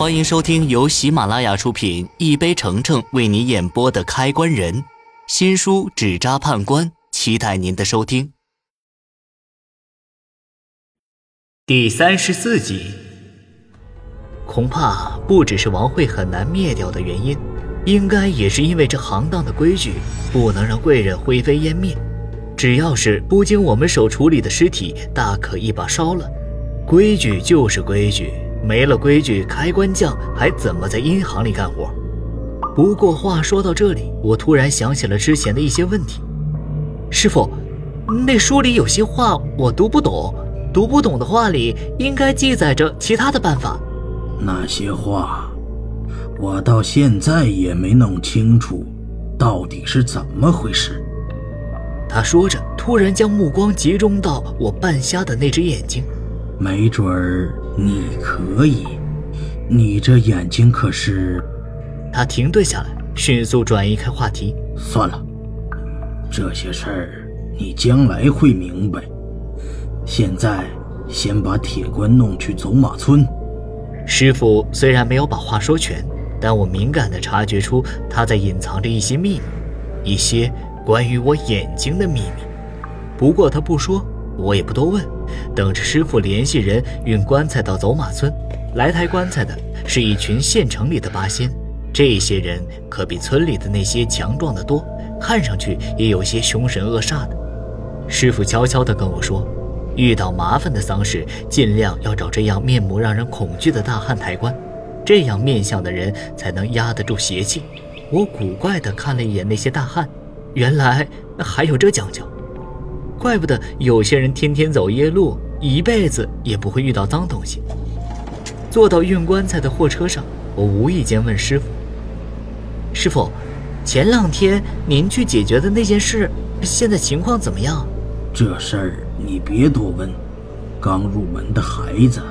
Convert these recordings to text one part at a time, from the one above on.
欢迎收听由喜马拉雅出品、一杯橙橙为你演播的《开关人》新书《纸扎判官》，期待您的收听。第三十四集，恐怕不只是王慧很难灭掉的原因，应该也是因为这行当的规矩，不能让贵人灰飞烟灭。只要是不经我们手处理的尸体，大可一把烧了。规矩就是规矩。没了规矩，开关匠还怎么在银行里干活？不过话说到这里，我突然想起了之前的一些问题。师傅，那书里有些话我读不懂，读不懂的话里应该记载着其他的办法。那些话，我到现在也没弄清楚，到底是怎么回事。他说着，突然将目光集中到我半瞎的那只眼睛。没准儿你可以，你这眼睛可是……他停顿下来，迅速转移开话题。算了，这些事儿你将来会明白。现在先把铁棺弄去走马村。师傅虽然没有把话说全，但我敏感地察觉出他在隐藏着一些秘密，一些关于我眼睛的秘密。不过他不说。我也不多问，等着师傅联系人运棺材到走马村。来抬棺材的是一群县城里的八仙，这些人可比村里的那些强壮的多，看上去也有些凶神恶煞的。师傅悄悄地跟我说，遇到麻烦的丧事，尽量要找这样面目让人恐惧的大汉抬棺，这样面相的人才能压得住邪气。我古怪地看了一眼那些大汉，原来还有这讲究。怪不得有些人天天走夜路，一辈子也不会遇到脏东西。坐到运棺材的货车上，我无意间问师傅：“师傅，前两天您去解决的那件事，现在情况怎么样？”这事儿你别多问，刚入门的孩子，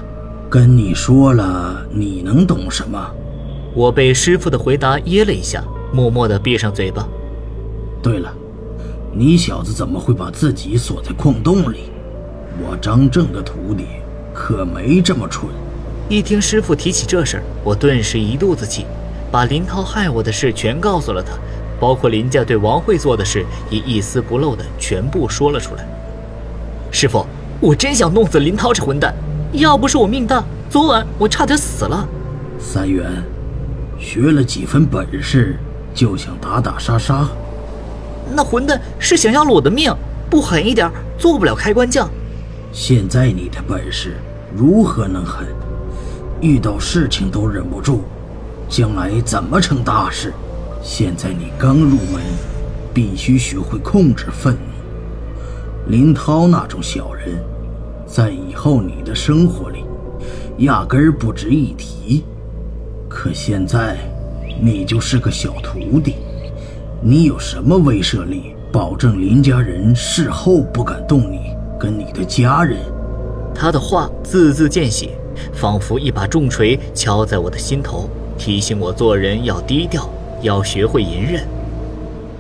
跟你说了，你能懂什么？我被师傅的回答噎了一下，默默地闭上嘴巴。对了。你小子怎么会把自己锁在矿洞里？我张正的徒弟可没这么蠢。一听师傅提起这事儿，我顿时一肚子气，把林涛害我的事全告诉了他，包括林家对王慧做的事，也一丝不漏的全部说了出来。师傅，我真想弄死林涛这混蛋，要不是我命大，昨晚我差点死了。三元，学了几分本事，就想打打杀杀？那混蛋是想要了我的命，不狠一点做不了开关将。现在你的本事如何能狠？遇到事情都忍不住，将来怎么成大事？现在你刚入门，必须学会控制愤怒。林涛那种小人，在以后你的生活里，压根儿不值一提。可现在，你就是个小徒弟。你有什么威慑力，保证林家人事后不敢动你跟你的家人？他的话字字见血，仿佛一把重锤敲在我的心头，提醒我做人要低调，要学会隐忍。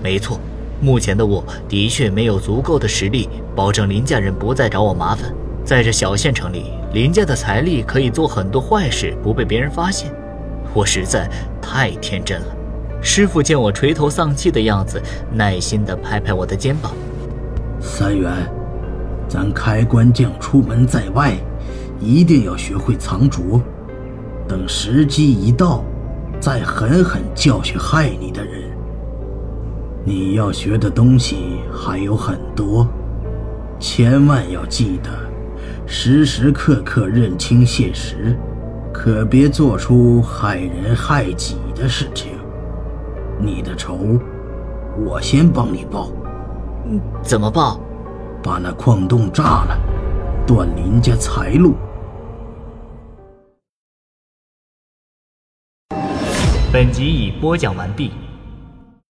没错，目前的我的确没有足够的实力保证林家人不再找我麻烦。在这小县城里，林家的财力可以做很多坏事，不被别人发现。我实在太天真了。师傅见我垂头丧气的样子，耐心地拍拍我的肩膀：“三元，咱开关将出门在外，一定要学会藏拙，等时机一到，再狠狠教训害你的人。你要学的东西还有很多，千万要记得，时时刻刻认清现实，可别做出害人害己的事情。”你的仇，我先帮你报。嗯，怎么报？把那矿洞炸了，断林家财路。本集已播讲完毕。